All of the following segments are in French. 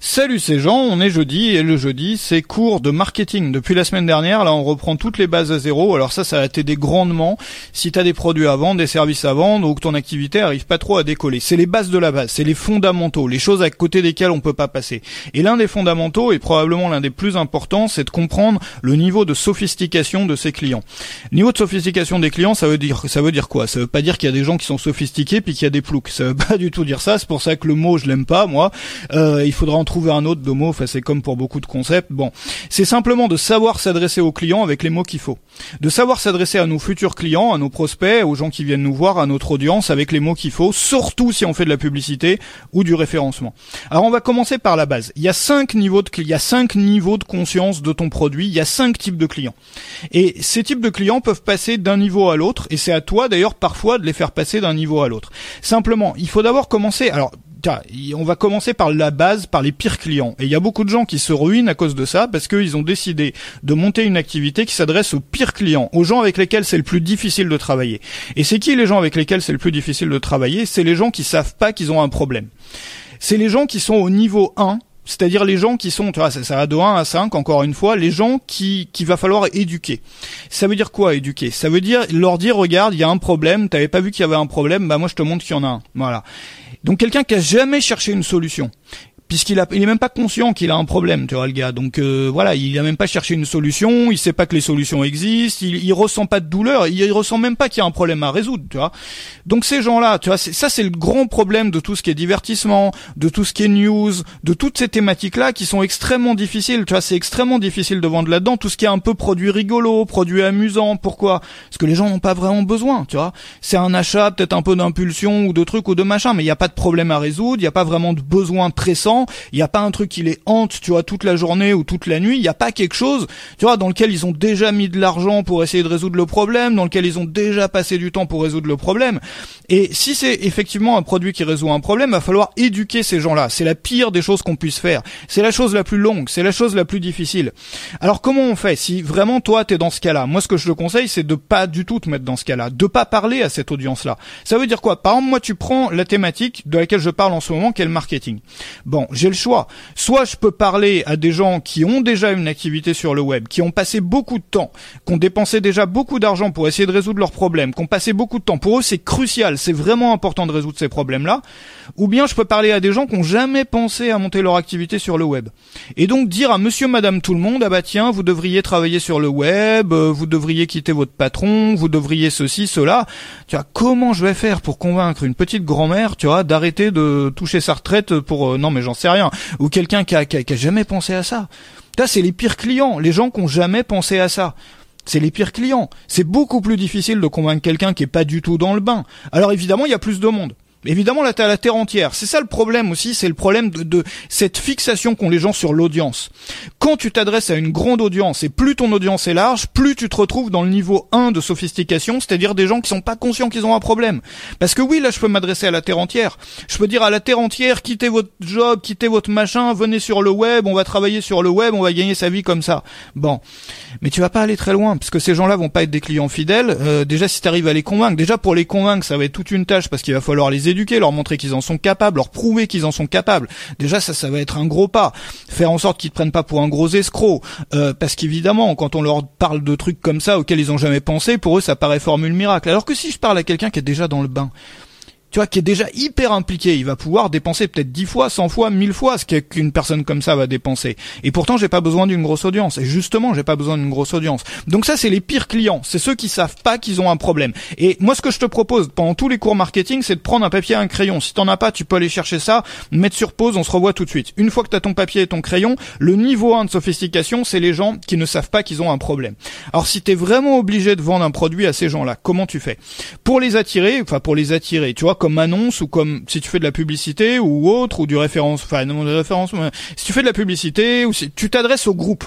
Salut ces gens, on est jeudi et le jeudi c'est cours de marketing. Depuis la semaine dernière, là on reprend toutes les bases à zéro. Alors ça, ça va t'aider grandement si t'as des produits à vendre, des services à vendre ou que ton activité arrive pas trop à décoller. C'est les bases de la base, c'est les fondamentaux, les choses à côté desquelles on peut pas passer. Et l'un des fondamentaux et probablement l'un des plus importants, c'est de comprendre le niveau de sophistication de ses clients. niveau de sophistication des clients, ça veut dire ça veut dire quoi? Ça veut pas dire qu'il y a des gens qui sont sophistiqués puis qu'il y a des ploucs. Ça veut pas du tout dire ça. C'est pour ça que le mot je l'aime pas moi. Euh, il faudra trouver un autre de. Enfin c'est comme pour beaucoup de concepts. Bon, c'est simplement de savoir s'adresser aux clients avec les mots qu'il faut. De savoir s'adresser à nos futurs clients, à nos prospects, aux gens qui viennent nous voir, à notre audience avec les mots qu'il faut, surtout si on fait de la publicité ou du référencement. Alors on va commencer par la base. Il y a cinq niveaux de il y a cinq niveaux de conscience de ton produit. Il y a cinq types de clients. Et ces types de clients peuvent passer d'un niveau à l'autre. Et c'est à toi d'ailleurs parfois de les faire passer d'un niveau à l'autre. Simplement, il faut d'abord commencer. Alors on va commencer par la base, par les pires clients. Et il y a beaucoup de gens qui se ruinent à cause de ça parce qu'ils ont décidé de monter une activité qui s'adresse aux pires clients, aux gens avec lesquels c'est le plus difficile de travailler. Et c'est qui les gens avec lesquels c'est le plus difficile de travailler? C'est les gens qui savent pas qu'ils ont un problème. C'est les gens qui sont au niveau 1 c'est-à-dire les gens qui sont, tu vois, ça, ça va de 1 à 5, encore une fois, les gens qui qu'il va falloir éduquer. Ça veut dire quoi éduquer? Ça veut dire leur dire, regarde, il y a un problème, t'avais pas vu qu'il y avait un problème, bah moi je te montre qu'il y en a un. Voilà. Donc quelqu'un qui a jamais cherché une solution puisqu'il a, il est même pas conscient qu'il a un problème, tu vois le gars. Donc euh, voilà, il a même pas cherché une solution, il sait pas que les solutions existent, il, il ressent pas de douleur, il, ressent même pas qu'il y a un problème à résoudre, tu vois. Donc ces gens-là, tu vois, ça c'est le grand problème de tout ce qui est divertissement, de tout ce qui est news, de toutes ces thématiques-là qui sont extrêmement difficiles, tu vois, c'est extrêmement difficile de vendre là-dedans, tout ce qui est un peu produit rigolo, produit amusant, pourquoi? Parce que les gens n'ont pas vraiment besoin, tu vois. C'est un achat peut-être un peu d'impulsion ou de trucs ou de machin, mais il n'y a pas de problème à résoudre, il n'y a pas vraiment de besoin pressant il n'y a pas un truc qui les hante, tu vois, toute la journée ou toute la nuit. Il n'y a pas quelque chose, tu vois, dans lequel ils ont déjà mis de l'argent pour essayer de résoudre le problème, dans lequel ils ont déjà passé du temps pour résoudre le problème. Et si c'est effectivement un produit qui résout un problème, il va falloir éduquer ces gens-là. C'est la pire des choses qu'on puisse faire. C'est la chose la plus longue, c'est la chose la plus difficile. Alors comment on fait si vraiment toi t'es dans ce cas-là? Moi, ce que je te conseille, c'est de pas du tout te mettre dans ce cas-là, de pas parler à cette audience-là. Ça veut dire quoi? Par exemple, moi, tu prends la thématique de laquelle je parle en ce moment, qui est le marketing. Bon, j'ai le choix. Soit je peux parler à des gens qui ont déjà une activité sur le web, qui ont passé beaucoup de temps, qui ont dépensé déjà beaucoup d'argent pour essayer de résoudre leurs problèmes, qui ont passé beaucoup de temps. Pour eux, c'est crucial, c'est vraiment important de résoudre ces problèmes-là. Ou bien je peux parler à des gens qui ont jamais pensé à monter leur activité sur le web. Et donc dire à monsieur, madame, tout le monde, ah bah tiens, vous devriez travailler sur le web, euh, vous devriez quitter votre patron, vous devriez ceci, cela. Tu vois, comment je vais faire pour convaincre une petite grand-mère, tu vois, d'arrêter de toucher sa retraite pour, euh, non mais j'en sais rien, ou quelqu'un qui a, qui, a, jamais pensé à ça. Là, c'est les pires clients, les gens qui ont jamais pensé à ça. C'est les pires clients. C'est beaucoup plus difficile de convaincre quelqu'un qui est pas du tout dans le bain. Alors évidemment, il y a plus de monde. Évidemment, t'as la terre entière. C'est ça le problème aussi, c'est le problème de, cette fixation qu'ont les gens sur l'audience. Quand tu t'adresses à une grande audience, et plus ton audience est large, plus tu te retrouves dans le niveau 1 de sophistication, c'est-à-dire des gens qui sont pas conscients qu'ils ont un problème. Parce que oui, là, je peux m'adresser à la terre entière. Je peux dire à la terre entière, quittez votre job, quittez votre machin, venez sur le web, on va travailler sur le web, on va gagner sa vie comme ça. Bon. Mais tu vas pas aller très loin, parce que ces gens-là vont pas être des clients fidèles. Euh, déjà, si tu arrives à les convaincre, déjà pour les convaincre, ça va être toute une tâche, parce qu'il va falloir les éduquer, leur montrer qu'ils en sont capables, leur prouver qu'ils en sont capables. Déjà, ça, ça va être un gros pas. Faire en sorte qu'ils te prennent pas pour un gros escroc, euh, parce qu'évidemment, quand on leur parle de trucs comme ça auxquels ils ont jamais pensé, pour eux, ça paraît formule miracle. Alors que si je parle à quelqu'un qui est déjà dans le bain, tu vois, qui est déjà hyper impliqué, il va pouvoir dépenser peut-être 10 fois, 100 fois, 1000 fois ce qu'une personne comme ça va dépenser. Et pourtant, j'ai pas besoin d'une grosse audience. Et justement, j'ai pas besoin d'une grosse audience. Donc ça, c'est les pires clients. C'est ceux qui savent pas qu'ils ont un problème. Et moi, ce que je te propose pendant tous les cours marketing, c'est de prendre un papier et un crayon. Si t'en as pas, tu peux aller chercher ça, mettre sur pause, on se revoit tout de suite. Une fois que t'as ton papier et ton crayon, le niveau 1 de sophistication, c'est les gens qui ne savent pas qu'ils ont un problème. Alors si t'es vraiment obligé de vendre un produit à ces gens-là, comment tu fais? Pour les attirer, enfin pour les attirer, tu vois, comme annonce ou comme si tu fais de la publicité ou autre ou du référence, enfin non de référence, si tu fais de la publicité ou si tu t'adresses au groupe,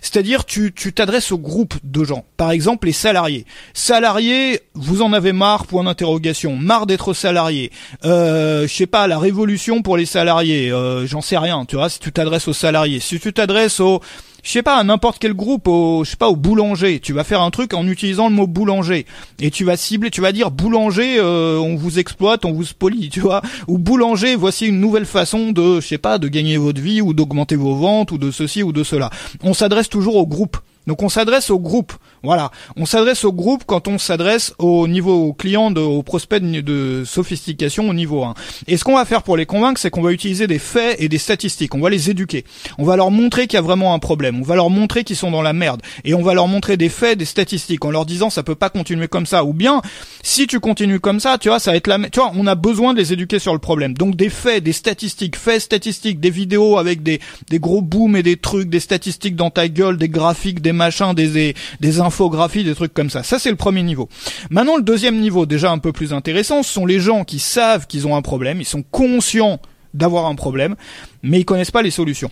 c'est-à-dire tu tu t'adresses au groupe de gens. Par exemple les salariés. Salariés, vous en avez marre point d'interrogation, marre d'être salarié. Euh, je sais pas la révolution pour les salariés, euh, j'en sais rien, tu vois. Si tu t'adresses aux salariés, si tu t'adresses aux je sais pas, à n'importe quel groupe, au, je sais pas, au boulanger. Tu vas faire un truc en utilisant le mot boulanger. Et tu vas cibler, tu vas dire boulanger, euh, on vous exploite, on vous spolie, tu vois. Ou boulanger, voici une nouvelle façon de, je sais pas, de gagner votre vie ou d'augmenter vos ventes ou de ceci ou de cela. On s'adresse toujours au groupe. Donc on s'adresse au groupe. Voilà, on s'adresse au groupe quand on s'adresse au niveau client, de, au prospect de, sophistication au niveau 1. Et ce qu'on va faire pour les convaincre, c'est qu'on va utiliser des faits et des statistiques. On va les éduquer. On va leur montrer qu'il y a vraiment un problème. On va leur montrer qu'ils sont dans la merde. Et on va leur montrer des faits, des statistiques, en leur disant ça peut pas continuer comme ça. Ou bien, si tu continues comme ça, tu vois, ça va être la, tu vois, on a besoin de les éduquer sur le problème. Donc des faits, des statistiques, faits, statistiques, des vidéos avec des, des gros booms et des trucs, des statistiques dans ta gueule, des graphiques, des machins, des, des, des infographie, des trucs comme ça. Ça, c'est le premier niveau. Maintenant, le deuxième niveau, déjà un peu plus intéressant, ce sont les gens qui savent qu'ils ont un problème, ils sont conscients d'avoir un problème, mais ils connaissent pas les solutions.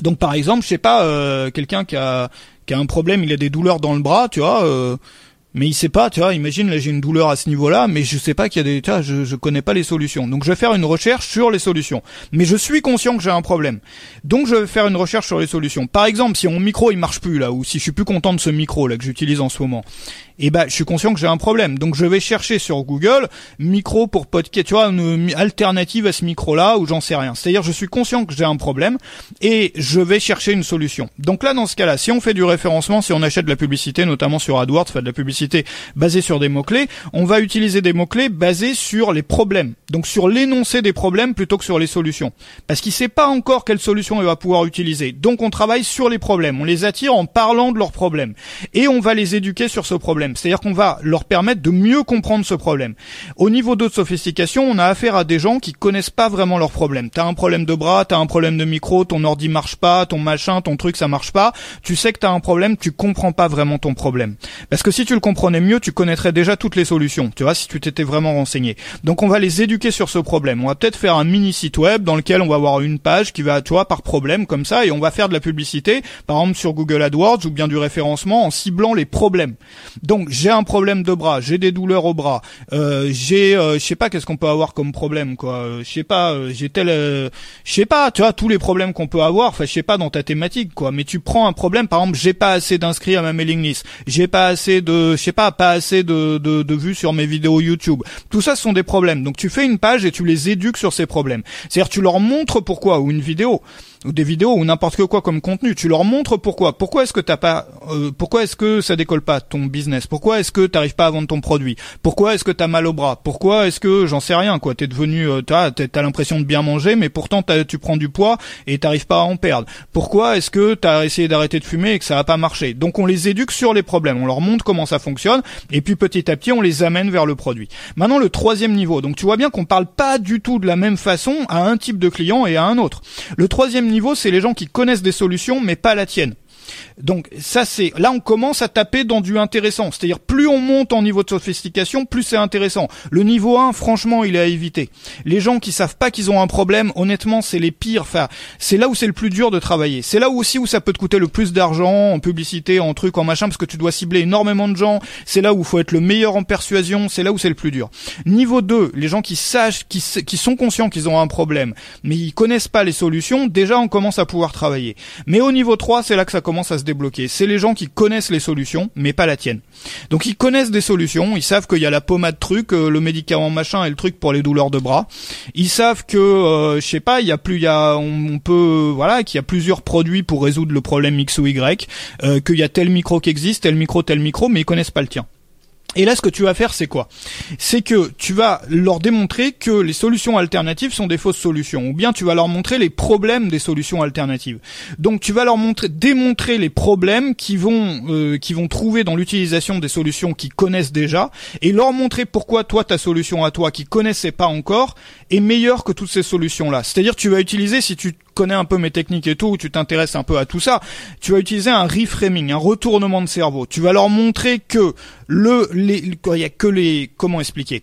Donc, par exemple, je sais pas, euh, quelqu'un qui a, qui a un problème, il a des douleurs dans le bras, tu vois, euh, mais il sait pas, tu vois, imagine là j'ai une douleur à ce niveau-là, mais je sais pas qu'il y a des, tu je, je connais pas les solutions. Donc je vais faire une recherche sur les solutions. Mais je suis conscient que j'ai un problème. Donc je vais faire une recherche sur les solutions. Par exemple, si mon micro il marche plus là, ou si je suis plus content de ce micro là que j'utilise en ce moment, et eh ben je suis conscient que j'ai un problème. Donc je vais chercher sur Google micro pour podcast, tu vois, une alternative à ce micro-là ou j'en sais rien. C'est-à-dire je suis conscient que j'ai un problème et je vais chercher une solution. Donc là dans ce cas-là, si on fait du référencement, si on achète de la publicité, notamment sur AdWords, fait de la publicité basée sur des mots-clés, on va utiliser des mots-clés basés sur les problèmes. Donc sur l'énoncé des problèmes plutôt que sur les solutions. Parce qu'il sait pas encore quelle solution il va pouvoir utiliser. Donc on travaille sur les problèmes. On les attire en parlant de leurs problèmes. Et on va les éduquer sur ce problème. C'est-à-dire qu'on va leur permettre de mieux comprendre ce problème. Au niveau de sophistication, on a affaire à des gens qui connaissent pas vraiment leurs problèmes. T'as un problème de bras, t'as un problème de micro, ton ordi marche pas, ton machin, ton truc ça marche pas. Tu sais que t'as un problème, tu comprends pas vraiment ton problème. Parce que si tu le comprenais mieux, tu connaîtrais déjà toutes les solutions. Tu vois, si tu t'étais vraiment renseigné. Donc on va les éduquer sur ce problème. On va peut-être faire un mini site web dans lequel on va avoir une page qui va, tu vois, par problème comme ça, et on va faire de la publicité, par exemple sur Google AdWords ou bien du référencement en ciblant les problèmes. J'ai un problème de bras, j'ai des douleurs au bras, euh, j'ai, euh, je sais pas qu'est-ce qu'on peut avoir comme problème quoi, euh, je sais pas, euh, j'ai tel, je sais pas, tu vois tous les problèmes qu'on peut avoir, enfin je sais pas dans ta thématique quoi, mais tu prends un problème, par exemple j'ai pas assez d'inscrits à ma mailing list, j'ai pas assez de, je sais pas, pas assez de, de, de vues sur mes vidéos YouTube, tout ça ce sont des problèmes, donc tu fais une page et tu les éduques sur ces problèmes, c'est-à-dire tu leur montres pourquoi ou une vidéo ou des vidéos ou n'importe quoi comme contenu. Tu leur montres pourquoi. Pourquoi est-ce que t'as pas, euh, pourquoi est-ce que ça décolle pas ton business? Pourquoi est-ce que t'arrives pas à vendre ton produit? Pourquoi est-ce que t'as mal au bras? Pourquoi est-ce que j'en sais rien quoi T'es devenu, euh, t'as, t'as l'impression de bien manger, mais pourtant tu prends du poids et t'arrives pas à en perdre? Pourquoi est-ce que t'as essayé d'arrêter de fumer et que ça a pas marché? Donc on les éduque sur les problèmes, on leur montre comment ça fonctionne et puis petit à petit on les amène vers le produit. Maintenant le troisième niveau. Donc tu vois bien qu'on parle pas du tout de la même façon à un type de client et à un autre. Le troisième niveau, c'est les gens qui connaissent des solutions, mais pas la tienne. Donc ça c'est là on commence à taper dans du intéressant. C'est-à-dire plus on monte en niveau de sophistication, plus c'est intéressant. Le niveau 1, franchement, il est à éviter. Les gens qui savent pas qu'ils ont un problème, honnêtement, c'est les pires. Enfin, c'est là où c'est le plus dur de travailler. C'est là aussi où ça peut te coûter le plus d'argent en publicité, en trucs, en machin, parce que tu dois cibler énormément de gens. C'est là où il faut être le meilleur en persuasion. C'est là où c'est le plus dur. Niveau 2, les gens qui sachent, qui, qui sont conscients qu'ils ont un problème, mais ils connaissent pas les solutions. Déjà, on commence à pouvoir travailler. Mais au niveau 3, c'est là que ça commence à se débloquer. C'est les gens qui connaissent les solutions, mais pas la tienne. Donc ils connaissent des solutions, ils savent qu'il y a la pommade truc, euh, le médicament machin et le truc pour les douleurs de bras. Ils savent que, euh, je sais pas, il y a plus, il y a, on, peut, voilà, qu'il y a plusieurs produits pour résoudre le problème X ou Y, euh, qu'il y a tel micro qui existe, tel micro, tel micro, mais ils connaissent pas le tien. Et là, ce que tu vas faire, c'est quoi? C'est que tu vas leur démontrer que les solutions alternatives sont des fausses solutions, ou bien tu vas leur montrer les problèmes des solutions alternatives. Donc, tu vas leur montrer, démontrer les problèmes qui vont, euh, qui vont trouver dans l'utilisation des solutions qu'ils connaissent déjà, et leur montrer pourquoi toi, ta solution à toi, qui connaissais pas encore, est meilleure que toutes ces solutions-là. C'est-à-dire, tu vas utiliser, si tu connais un peu mes techniques et tout, ou tu t'intéresses un peu à tout ça, tu vas utiliser un reframing, un retournement de cerveau. Tu vas leur montrer que le, les, il y a que les, comment expliquer,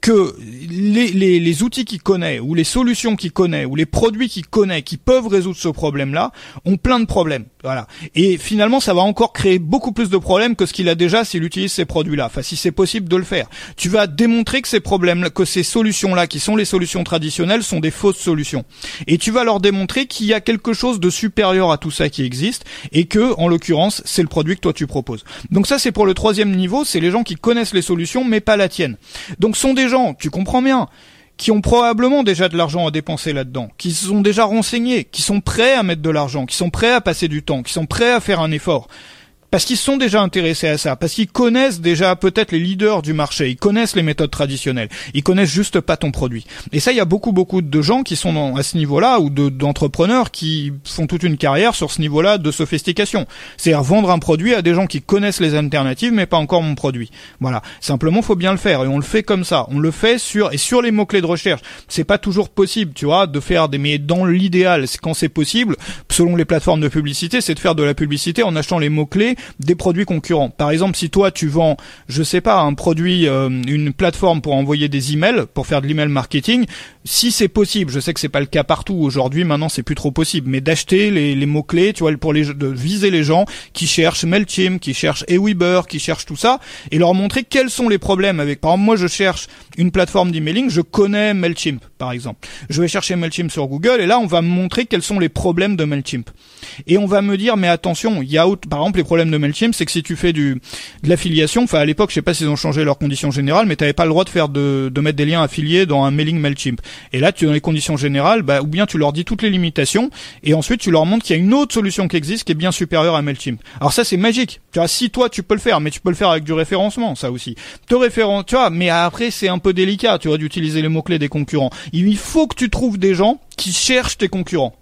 que les, les, les outils qu'il connaît, ou les solutions qu'il connaît, ou les produits qu'il connaît, qui peuvent résoudre ce problème-là, ont plein de problèmes. Voilà. Et finalement, ça va encore créer beaucoup plus de problèmes que ce qu'il a déjà s'il utilise ces produits-là. Enfin, si c'est possible de le faire. Tu vas démontrer que ces problèmes, que ces solutions-là, qui sont les solutions traditionnelles, sont des fausses solutions. Et tu vas leur démontrer qu'il y a quelque chose de supérieur à tout ça qui existe et que, en l'occurrence, c'est le produit que toi tu proposes. Donc ça, c'est pour le troisième niveau, c'est les gens qui connaissent les solutions mais pas la tienne. Donc sont des gens, tu comprends bien, qui ont probablement déjà de l'argent à dépenser là-dedans, qui se sont déjà renseignés, qui sont prêts à mettre de l'argent, qui sont prêts à passer du temps, qui sont prêts à faire un effort parce qu'ils sont déjà intéressés à ça, parce qu'ils connaissent déjà peut-être les leaders du marché, ils connaissent les méthodes traditionnelles, ils connaissent juste pas ton produit. Et ça, il y a beaucoup beaucoup de gens qui sont à ce niveau-là ou d'entrepreneurs qui font toute une carrière sur ce niveau-là de sophistication. C'est-à-dire vendre un produit à des gens qui connaissent les alternatives mais pas encore mon produit. Voilà. Simplement, faut bien le faire et on le fait comme ça. On le fait sur et sur les mots clés de recherche. C'est pas toujours possible, tu vois, de faire des mais dans l'idéal, c'est quand c'est possible, selon les plateformes de publicité, c'est de faire de la publicité en achetant les mots clés des produits concurrents. Par exemple, si toi tu vends, je sais pas, un produit, euh, une plateforme pour envoyer des emails, pour faire de l'email marketing, si c'est possible, je sais que c'est pas le cas partout aujourd'hui, maintenant c'est plus trop possible, mais d'acheter les, les mots clés, tu vois, pour les de viser les gens qui cherchent Mailchimp, qui cherchent Eweber, qui cherchent tout ça, et leur montrer quels sont les problèmes avec. Par exemple, moi je cherche une plateforme d'emailing, je connais Mailchimp, par exemple. Je vais chercher Mailchimp sur Google, et là on va me montrer quels sont les problèmes de Mailchimp. Et on va me dire, mais attention, il y a par exemple les problèmes de Mailchimp, c'est que si tu fais du de l'affiliation, enfin à l'époque, je sais pas s'ils ont changé leurs conditions générales, mais tu n'avais pas le droit de faire de, de mettre des liens affiliés dans un mailing Mailchimp. Et là, tu dans les conditions générales, bah, ou bien tu leur dis toutes les limitations, et ensuite tu leur montres qu'il y a une autre solution qui existe qui est bien supérieure à Mailchimp. Alors ça, c'est magique. Tu vois, si toi tu peux le faire, mais tu peux le faire avec du référencement, ça aussi. Te référence, tu vois, mais après c'est un peu délicat, tu vois, d'utiliser les mots clés des concurrents. Il faut que tu trouves des gens qui cherchent tes concurrents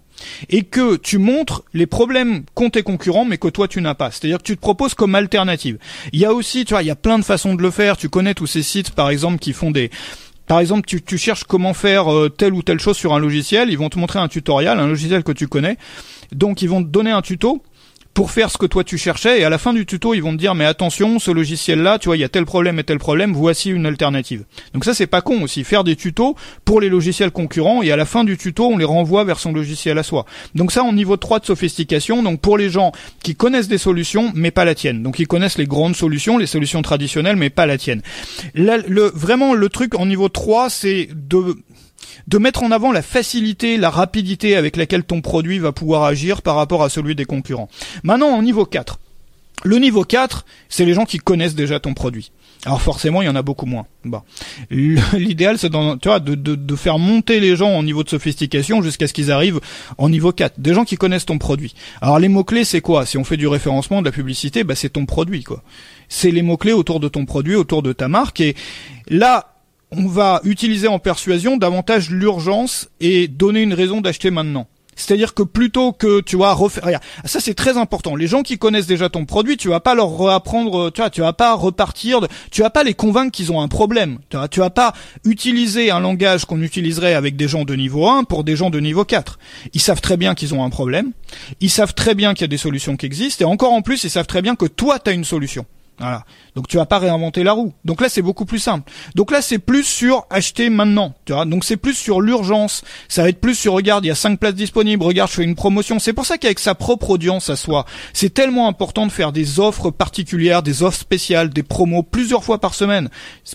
et que tu montres les problèmes qu'ont tes concurrents mais que toi tu n'as pas. C'est-à-dire que tu te proposes comme alternative. Il y a aussi, tu vois, il y a plein de façons de le faire. Tu connais tous ces sites par exemple qui font des par exemple, tu, cherches comment faire euh, telle ou telle chose sur un logiciel, ils vont te montrer un tutoriel, un logiciel que tu connais. Donc ils vont te donner un tuto pour faire ce que toi tu cherchais et à la fin du tuto ils vont te dire mais attention ce logiciel là tu vois il y a tel problème et tel problème voici une alternative. Donc ça c'est pas con aussi faire des tutos pour les logiciels concurrents et à la fin du tuto on les renvoie vers son logiciel à soi. Donc ça en niveau 3 de sophistication donc pour les gens qui connaissent des solutions mais pas la tienne. Donc ils connaissent les grandes solutions les solutions traditionnelles mais pas la tienne. Le, vraiment le truc en niveau 3 c'est de de mettre en avant la facilité, la rapidité avec laquelle ton produit va pouvoir agir par rapport à celui des concurrents. Maintenant, au niveau 4. Le niveau 4, c'est les gens qui connaissent déjà ton produit. Alors forcément, il y en a beaucoup moins. Bon. L'idéal, c'est tu vois, de, de, faire monter les gens au niveau de sophistication jusqu'à ce qu'ils arrivent au niveau 4. Des gens qui connaissent ton produit. Alors les mots-clés, c'est quoi? Si on fait du référencement, de la publicité, bah, c'est ton produit. quoi. C'est les mots-clés autour de ton produit, autour de ta marque. Et là, on va utiliser en persuasion davantage l'urgence et donner une raison d'acheter maintenant. C'est-à-dire que plutôt que tu vois refaire, ça c'est très important. Les gens qui connaissent déjà ton produit, tu vas pas leur apprendre, tu vois, tu vas pas repartir, de, tu vas pas les convaincre qu'ils ont un problème. Tu vois, tu vas pas utiliser un langage qu'on utiliserait avec des gens de niveau 1 pour des gens de niveau 4. Ils savent très bien qu'ils ont un problème. Ils savent très bien qu'il y a des solutions qui existent et encore en plus, ils savent très bien que toi tu as une solution. Voilà. Donc tu vas pas réinventer la roue. Donc là c'est beaucoup plus simple. Donc là c'est plus sur acheter maintenant, tu vois. Donc c'est plus sur l'urgence. Ça va être plus sur regarde, il y a cinq places disponibles, regarde, je fais une promotion. C'est pour ça qu'avec sa propre audience à soi, c'est tellement important de faire des offres particulières, des offres spéciales, des promos plusieurs fois par semaine.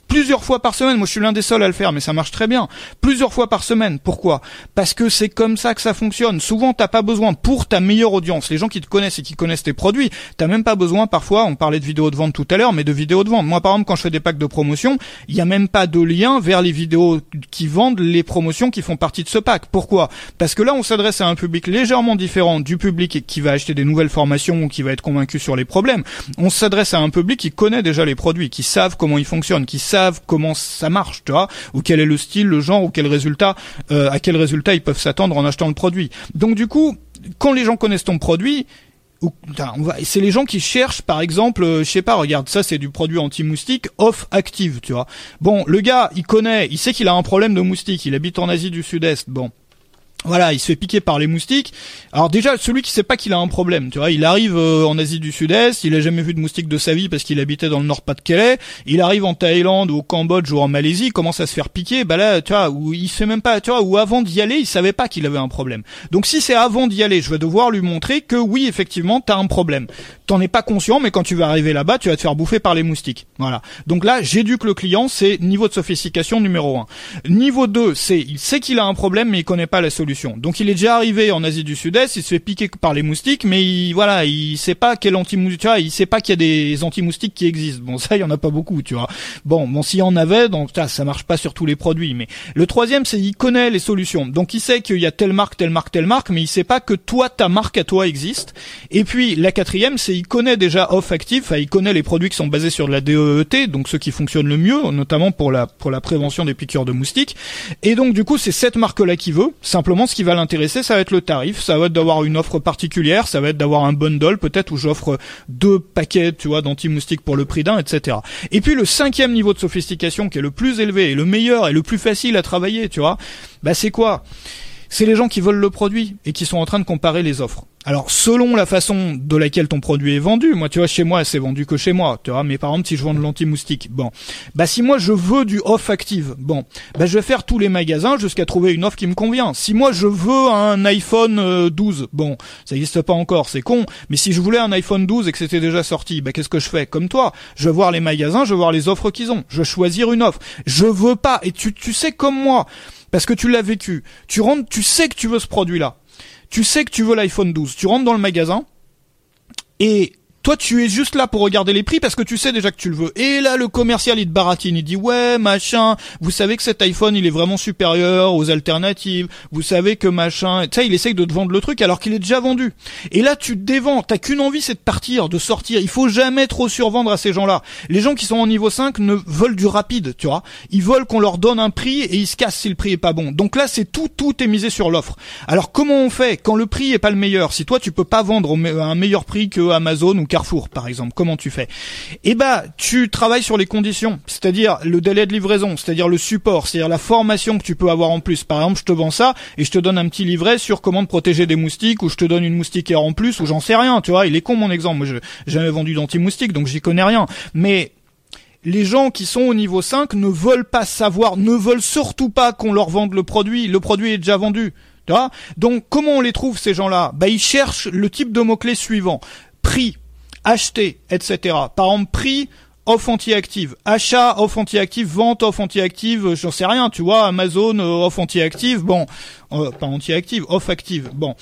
Plusieurs fois par semaine, moi je suis l'un des seuls à le faire mais ça marche très bien. Plusieurs fois par semaine. Pourquoi? Parce que c'est comme ça que ça fonctionne. Souvent t'as pas besoin pour ta meilleure audience, les gens qui te connaissent et qui connaissent tes produits, t'as même pas besoin parfois, on parlait de vidéos de vente tout à l'heure, mais de vidéos de vente. Moi, par exemple, quand je fais des packs de promotion, il n'y a même pas de lien vers les vidéos qui vendent les promotions qui font partie de ce pack. Pourquoi? Parce que là, on s'adresse à un public légèrement différent du public qui va acheter des nouvelles formations ou qui va être convaincu sur les problèmes. On s'adresse à un public qui connaît déjà les produits, qui savent comment ils fonctionnent, qui savent comment ça marche, tu vois, ou quel est le style, le genre, ou quel résultat, euh, à quel résultat ils peuvent s'attendre en achetant le produit. Donc du coup, quand les gens connaissent ton produit, c'est les gens qui cherchent par exemple euh, je sais pas regarde ça c'est du produit anti-moustique off active tu vois. Bon le gars il connaît il sait qu'il a un problème de moustique il habite en Asie du Sud-Est bon voilà, il se fait piquer par les moustiques. Alors déjà, celui qui sait pas qu'il a un problème, tu vois, il arrive euh, en Asie du Sud-Est, il a jamais vu de moustique de sa vie parce qu'il habitait dans le Nord-Pas-de-Calais. Il arrive en Thaïlande au Cambodge ou en Malaisie, il commence à se faire piquer. Bah là, tu vois, où il sait même pas, tu vois, ou avant d'y aller, il savait pas qu'il avait un problème. Donc si c'est avant d'y aller, je vais devoir lui montrer que oui, effectivement, t'as un problème. T'en es pas conscient, mais quand tu vas arriver là-bas, tu vas te faire bouffer par les moustiques. Voilà. Donc là, j'éduque le client, c'est niveau de sophistication numéro un. Niveau 2, c'est il sait qu'il a un problème, mais il connaît pas la solution Donc il est déjà arrivé en Asie du Sud-Est, il se fait piquer par les moustiques, mais il, voilà, il sait pas quel anti-moustique, tu vois, il sait pas qu'il y a des anti-moustiques qui existent. Bon, ça, il y en a pas beaucoup, tu vois. Bon, bon, s'il y en avait, donc ça, ça marche pas sur tous les produits. Mais le troisième, c'est il connaît les solutions. Donc il sait qu'il y a telle marque, telle marque, telle marque, mais il sait pas que toi, ta marque à toi existe. Et puis la quatrième, c'est il connaît déjà off active, enfin, il connaît les produits qui sont basés sur de la DEET, donc ceux qui fonctionnent le mieux, notamment pour la pour la prévention des piqûres de moustiques. Et donc du coup, c'est cette marque-là qui veut. Simplement, ce qui va l'intéresser, ça va être le tarif, ça va être d'avoir une offre particulière, ça va être d'avoir un bundle peut-être où j'offre deux paquets, tu vois, d'anti-moustiques pour le prix d'un, etc. Et puis le cinquième niveau de sophistication qui est le plus élevé et le meilleur et le plus facile à travailler, tu vois, bah c'est quoi? C'est les gens qui veulent le produit et qui sont en train de comparer les offres. Alors, selon la façon de laquelle ton produit est vendu, moi, tu vois, chez moi, c'est vendu que chez moi. Tu vois, mais par exemple, si je vends de l'anti-moustique, bon, bah si moi je veux du off active, bon, bah je vais faire tous les magasins jusqu'à trouver une offre qui me convient. Si moi je veux un iPhone 12, euh, bon, ça n'existe pas encore, c'est con. Mais si je voulais un iPhone 12 et que c'était déjà sorti, bah qu'est-ce que je fais? Comme toi, je vais voir les magasins, je vais voir les offres qu'ils ont, je vais choisir une offre. Je veux pas, et tu, tu sais comme moi, parce que tu l'as vécu. Tu rentres, tu sais que tu veux ce produit-là tu sais que tu veux l'iPhone 12, tu rentres dans le magasin et toi, tu es juste là pour regarder les prix parce que tu sais déjà que tu le veux. Et là, le commercial, il te baratine. Il dit, ouais, machin, vous savez que cet iPhone, il est vraiment supérieur aux alternatives. Vous savez que machin... Tu sais, il essaye de te vendre le truc alors qu'il est déjà vendu. Et là, tu te dévends. T'as qu'une envie, c'est de partir, de sortir. Il faut jamais trop survendre à ces gens-là. Les gens qui sont en niveau 5 ne veulent du rapide, tu vois. Ils veulent qu'on leur donne un prix et ils se cassent si le prix est pas bon. Donc là, c'est tout, tout est misé sur l'offre. Alors comment on fait quand le prix est pas le meilleur? Si toi, tu peux pas vendre à un meilleur prix que Amazon ou Par exemple. Comment tu fais? Eh ben, tu travailles sur les conditions, c'est-à-dire le délai de livraison, c'est-à-dire le support, c'est-à-dire la formation que tu peux avoir en plus. Par exemple, je te vends ça et je te donne un petit livret sur comment te protéger des moustiques ou je te donne une moustiquaire en plus ou j'en sais rien, tu vois. Il est con mon exemple. Moi, j'ai jamais vendu d'anti-moustique, donc j'y connais rien. Mais les gens qui sont au niveau 5 ne veulent pas savoir, ne veulent surtout pas qu'on leur vende le produit. Le produit est déjà vendu. Tu vois Donc comment on les trouve ces gens-là? Bah ils cherchent le type de mots-clés suivant. Prix, acheter, etc. Par exemple, prix off anti-active, achat off anti-active, vente off anti-active, euh, j'en sais rien, tu vois, Amazon euh, off anti-active, bon, euh, pas anti-active, off active, bon.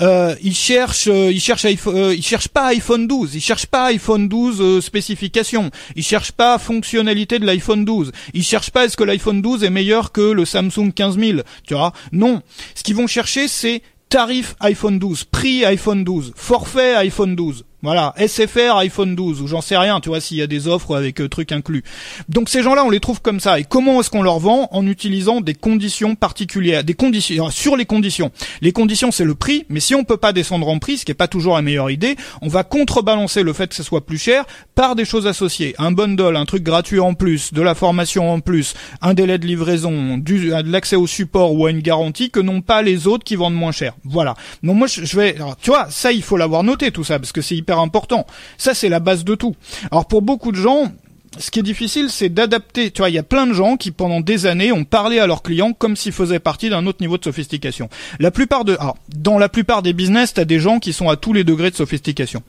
Euh, ils cherchent, ils cherchent, ils cherchent pas iPhone 12, ils cherchent pas iPhone 12 spécification, ils cherchent pas fonctionnalité de l'iPhone 12, ils cherchent pas est-ce que l'iPhone 12 est meilleur que le Samsung 15000, tu vois. Non, ce qu'ils vont chercher c'est tarif iPhone 12, prix iPhone 12, forfait iPhone 12. Voilà, SFR iPhone 12 ou j'en sais rien, tu vois s'il y a des offres avec euh, trucs inclus. Donc ces gens-là, on les trouve comme ça. Et comment est-ce qu'on leur vend En utilisant des conditions particulières, des conditions sur les conditions? Les conditions, c'est le prix, mais si on peut pas descendre en prix, ce qui est pas toujours la meilleure idée, on va contrebalancer le fait que ce soit plus cher par des choses associées. Un bundle, un truc gratuit en plus, de la formation en plus, un délai de livraison, du, de l'accès au support ou à une garantie que n'ont pas les autres qui vendent moins cher. Voilà. Donc moi je vais, tu vois, ça il faut l'avoir noté tout ça parce que c'est hyper important. Ça, c'est la base de tout. Alors pour beaucoup de gens, ce qui est difficile, c'est d'adapter. Tu vois, il y a plein de gens qui, pendant des années, ont parlé à leurs clients comme s'ils faisaient partie d'un autre niveau de sophistication. Dans la plupart des business, t'as des gens qui sont à tous les degrés de sophistication.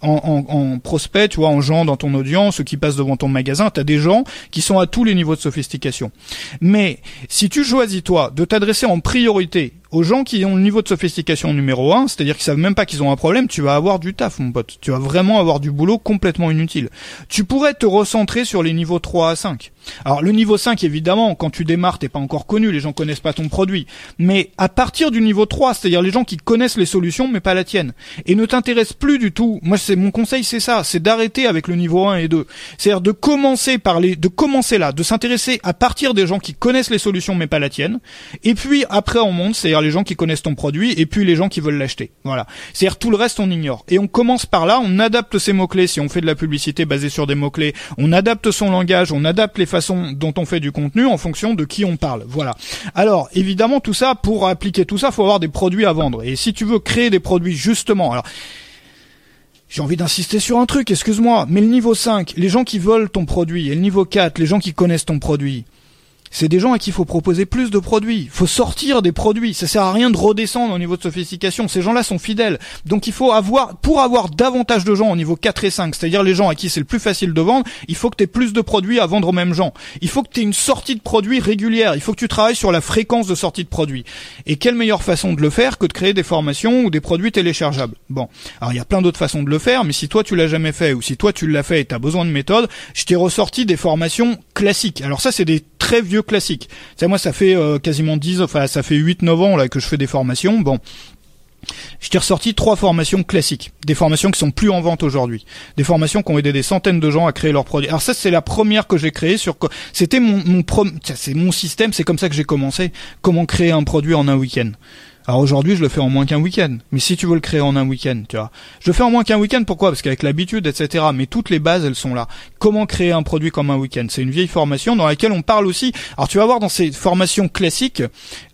En, en, prospect, tu vois, en gens dans ton audience, ceux qui passent devant ton magasin, tu as des gens qui sont à tous les niveaux de sophistication. Mais si tu choisis toi de t'adresser en priorité aux gens qui ont le niveau de sophistication numéro 1, c'est-à-dire qu'ils savent même pas qu'ils ont un problème, tu vas avoir du taf, mon pote. Tu vas vraiment avoir du boulot complètement inutile. Tu pourrais te recentrer sur les niveaux 3 à 5. Alors le niveau 5 évidemment, quand tu démarres, t'es pas encore connu, les gens connaissent pas ton produit. Mais à partir du niveau 3, c'est-à-dire les gens qui connaissent les solutions mais pas la tienne et ne t'intéressent plus du tout. Moi c'est mon conseil, c'est ça, c'est d'arrêter avec le niveau 1 et 2. C'est-à-dire de commencer par les de commencer là, de s'intéresser à partir des gens qui connaissent les solutions mais pas la tienne et puis après on monte, les gens qui connaissent ton produit et puis les gens qui veulent l'acheter. Voilà. C'est-à-dire tout le reste on ignore et on commence par là, on adapte ces mots-clés si on fait de la publicité basée sur des mots-clés, on adapte son langage, on adapte les façon dont on fait du contenu en fonction de qui on parle. Voilà. Alors, évidemment, tout ça, pour appliquer tout ça, faut avoir des produits à vendre. Et si tu veux créer des produits justement, alors, j'ai envie d'insister sur un truc, excuse-moi, mais le niveau 5, les gens qui veulent ton produit, et le niveau 4, les gens qui connaissent ton produit, c'est des gens à qui il faut proposer plus de produits. Il faut sortir des produits. Ça sert à rien de redescendre au niveau de sophistication. Ces gens-là sont fidèles. Donc il faut avoir, pour avoir davantage de gens au niveau 4 et 5, c'est-à-dire les gens à qui c'est le plus facile de vendre, il faut que tu aies plus de produits à vendre aux mêmes gens. Il faut que tu aies une sortie de produits régulière. Il faut que tu travailles sur la fréquence de sortie de produits. Et quelle meilleure façon de le faire que de créer des formations ou des produits téléchargeables? Bon. Alors il y a plein d'autres façons de le faire, mais si toi tu l'as jamais fait ou si toi tu l'as fait et tu as besoin de méthodes, je t'ai ressorti des formations classiques. Alors ça c'est des très vieux classiques. C'est moi ça fait euh, quasiment 10 enfin ça fait 8 9 ans là que je fais des formations. Bon, je t'ai ressorti trois formations classiques, des formations qui sont plus en vente aujourd'hui, des formations qui ont aidé des centaines de gens à créer leurs produits. Alors ça, c'est la première que j'ai créée sur, c'était mon, mon c'est mon système, c'est comme ça que j'ai commencé. Comment créer un produit en un week-end. Alors aujourd'hui, je le fais en moins qu'un week-end. Mais si tu veux le créer en un week-end, tu vois. Je le fais en moins qu'un week-end, pourquoi? Parce qu'avec l'habitude, etc. Mais toutes les bases, elles sont là. Comment créer un produit comme un week-end? C'est une vieille formation dans laquelle on parle aussi. Alors tu vas voir dans ces formations classiques,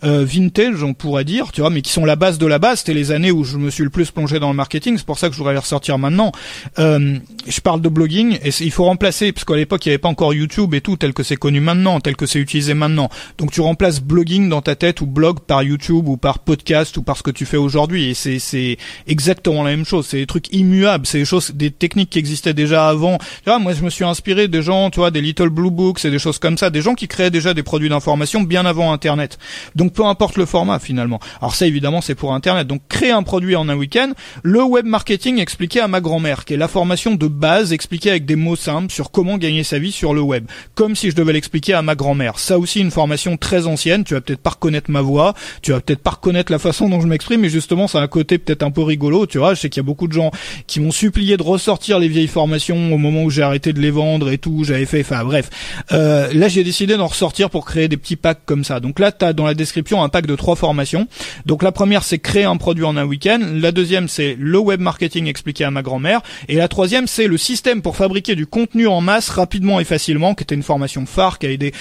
euh, vintage, on pourrait dire, tu vois, mais qui sont la base de la base. C'était les années où je me suis le plus plongé dans le marketing. C'est pour ça que je voudrais les ressortir maintenant. Euh, je parle de blogging et il faut remplacer, parce qu'à l'époque, il n'y avait pas encore YouTube et tout, tel que c'est connu maintenant, tel que c'est utilisé maintenant. Donc tu remplaces blogging dans ta tête ou blog par YouTube ou par podcast ou par ce que tu fais aujourd'hui. Et c'est, c'est exactement la même chose. C'est des trucs immuables. C'est des choses, des techniques qui existaient déjà avant. Tu vois, moi, je me suis inspiré des gens, tu vois, des Little Blue Books et des choses comme ça. Des gens qui créaient déjà des produits d'information bien avant Internet. Donc, peu importe le format, finalement. Alors ça, évidemment, c'est pour Internet. Donc, créer un produit en un week-end. Le web marketing expliqué à ma grand-mère, qui est la formation de base expliquée avec des mots simples sur comment gagner sa vie sur le web. Comme si je devais l'expliquer à ma grand-mère. Ça aussi, une formation très ancienne. Tu vas peut-être pas reconnaître ma voix. Tu vas peut-être pas reconnaître la façon dont je m'exprime, mais justement, c'est un côté peut-être un peu rigolo, tu vois. Je sais qu'il y a beaucoup de gens qui m'ont supplié de ressortir les vieilles formations au moment où j'ai arrêté de les vendre et tout. J'avais fait, enfin bref. Euh, là, j'ai décidé d'en ressortir pour créer des petits packs comme ça. Donc là, tu as dans la description un pack de trois formations. Donc la première, c'est créer un produit en un week-end. La deuxième, c'est le web marketing expliqué à ma grand-mère. Et la troisième, c'est le système pour fabriquer du contenu en masse rapidement et facilement, qui était une formation phare qui a aidé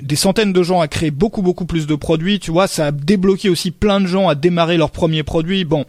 des centaines de gens à créer beaucoup beaucoup plus de produits, tu vois, ça a débloqué aussi plein de gens à démarrer leurs premiers produits. Bon,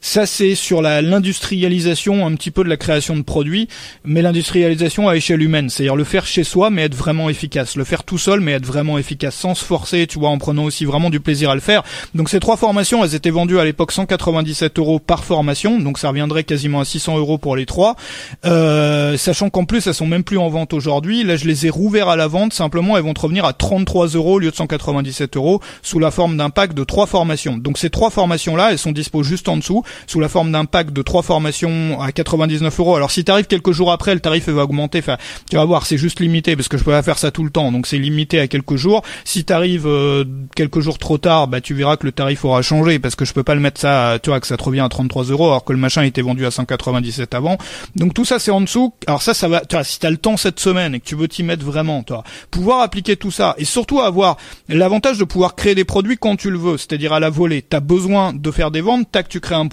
ça, c'est sur l'industrialisation un petit peu de la création de produits, mais l'industrialisation à échelle humaine, c'est-à-dire le faire chez soi, mais être vraiment efficace, le faire tout seul, mais être vraiment efficace, sans se forcer, tu vois, en prenant aussi vraiment du plaisir à le faire. Donc ces trois formations, elles étaient vendues à l'époque 197 euros par formation, donc ça reviendrait quasiment à 600 euros pour les trois, euh, sachant qu'en plus elles sont même plus en vente aujourd'hui. Là, je les ai rouverts à la vente, simplement elles vont te revenir à 33 euros au lieu de 197 euros sous la forme d'un pack de trois formations. Donc ces trois formations-là, elles sont dispo juste en dessous sous la forme d'un pack de trois formations à 99 euros. Alors si t'arrives quelques jours après, le tarif va augmenter. Enfin, tu vas voir, c'est juste limité parce que je peux pas faire ça tout le temps, donc c'est limité à quelques jours. Si t'arrives euh, quelques jours trop tard, bah tu verras que le tarif aura changé parce que je peux pas le mettre ça, tu vois, que ça te revient à 33 euros alors que le machin était vendu à 197 avant. Donc tout ça c'est en dessous. Alors ça, ça va. Tu vois, si t'as le temps cette semaine et que tu veux t'y mettre vraiment, tu pouvoir appliquer tout ça et surtout avoir l'avantage de pouvoir créer des produits quand tu le veux, c'est-à-dire à la volée. T'as besoin de faire des ventes, tac, tu crées un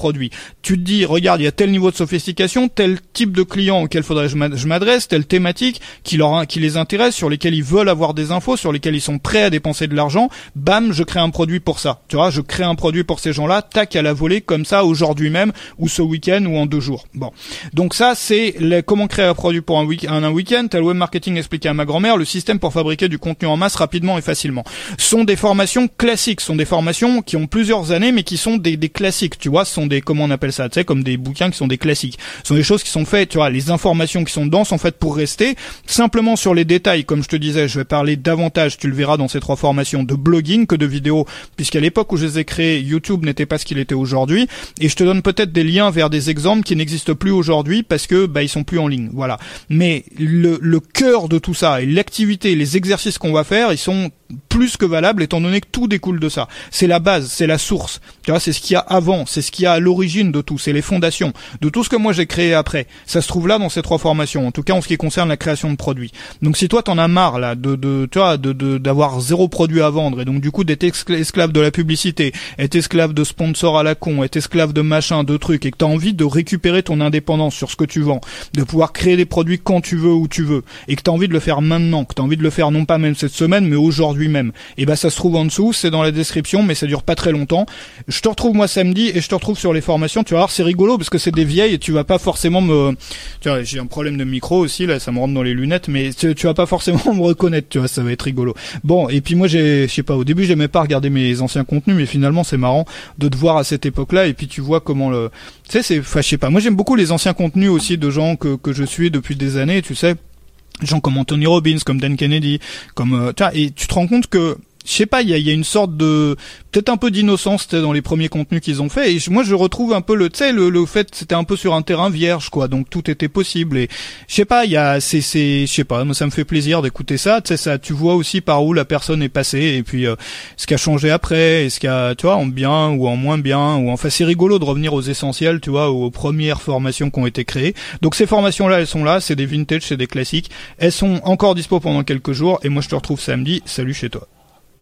Tu te dis, regarde, il y a tel niveau de sophistication, tel type de client auquel faudrait je m'adresse, telle thématique qui leur, qui les intéresse, sur lesquels ils veulent avoir des infos, sur lesquels ils sont prêts à dépenser de l'argent. Bam, je crée un produit pour ça. Tu vois, je crée un produit pour ces gens-là, tac, à la volée, comme ça, aujourd'hui même, ou ce week-end, ou en deux jours. Bon. Donc ça, c'est comment créer un produit pour un, week un, week-end, tel web marketing expliqué à ma grand-mère, le système pour fabriquer du contenu en masse rapidement et facilement. sont des formations classiques, sont des formations qui ont plusieurs années, mais qui sont des, des classiques, tu vois, sont des, comment on appelle ça, tu sais, comme des bouquins qui sont des classiques. Ce sont des choses qui sont faites, tu vois, les informations qui sont dedans sont faites pour rester. Simplement sur les détails, comme je te disais, je vais parler davantage, tu le verras dans ces trois formations, de blogging que de vidéos, puisqu'à l'époque où je les ai créées, YouTube n'était pas ce qu'il était aujourd'hui. Et je te donne peut-être des liens vers des exemples qui n'existent plus aujourd'hui parce que bah ils sont plus en ligne. Voilà. Mais le, le cœur de tout ça et l'activité, les exercices qu'on va faire, ils sont plus que valable étant donné que tout découle de ça. C'est la base, c'est la source. Tu vois, c'est ce qu'il y a avant, c'est ce qu'il y a à l'origine de tout, c'est les fondations de tout ce que moi j'ai créé après. Ça se trouve là dans ces trois formations. En tout cas, en ce qui concerne la création de produits. Donc, si toi t'en as marre là de, de tu vois, de d'avoir zéro produit à vendre et donc du coup d'être esclave de la publicité, être esclave de sponsors à la con, être esclave de machin, de trucs et que t'as envie de récupérer ton indépendance sur ce que tu vends, de pouvoir créer des produits quand tu veux où tu veux et que t'as envie de le faire maintenant, que t'as envie de le faire non pas même cette semaine mais aujourd'hui lui-même. Et bah ça se trouve en dessous, c'est dans la description, mais ça dure pas très longtemps. Je te retrouve moi samedi et je te retrouve sur les formations. Tu vas voir, c'est rigolo parce que c'est des vieilles et tu vas pas forcément me. Tu vois, j'ai un problème de micro aussi là, ça me rentre dans les lunettes, mais tu, tu vas pas forcément me reconnaître. Tu vois, ça va être rigolo. Bon, et puis moi j'ai, je sais pas, au début j'aimais pas regarder mes anciens contenus, mais finalement c'est marrant de te voir à cette époque-là et puis tu vois comment le. Tu sais, c'est, enfin, je sais pas. Moi j'aime beaucoup les anciens contenus aussi de gens que que je suis depuis des années. Tu sais gens comme Anthony Robbins, comme Dan Kennedy, comme euh, tu vois, et tu te rends compte que je sais pas, il y a, y a, une sorte de peut-être un peu d'innocence dans les premiers contenus qu'ils ont fait. Et moi, je retrouve un peu le, tu sais, le, le fait c'était un peu sur un terrain vierge, quoi. Donc tout était possible. Et je sais pas, il y a, c'est, c'est, je sais pas, moi ça me fait plaisir d'écouter ça. Tu sais, ça, tu vois aussi par où la personne est passée et puis euh, ce qui a changé après, et ce qui a, tu vois, en bien ou en moins bien. Ou enfin, c'est rigolo de revenir aux essentiels, tu vois, aux premières formations qui ont été créées. Donc ces formations-là, elles sont là, c'est des vintage, c'est des classiques. Elles sont encore dispo pendant quelques jours. Et moi, je te retrouve samedi. Salut chez toi.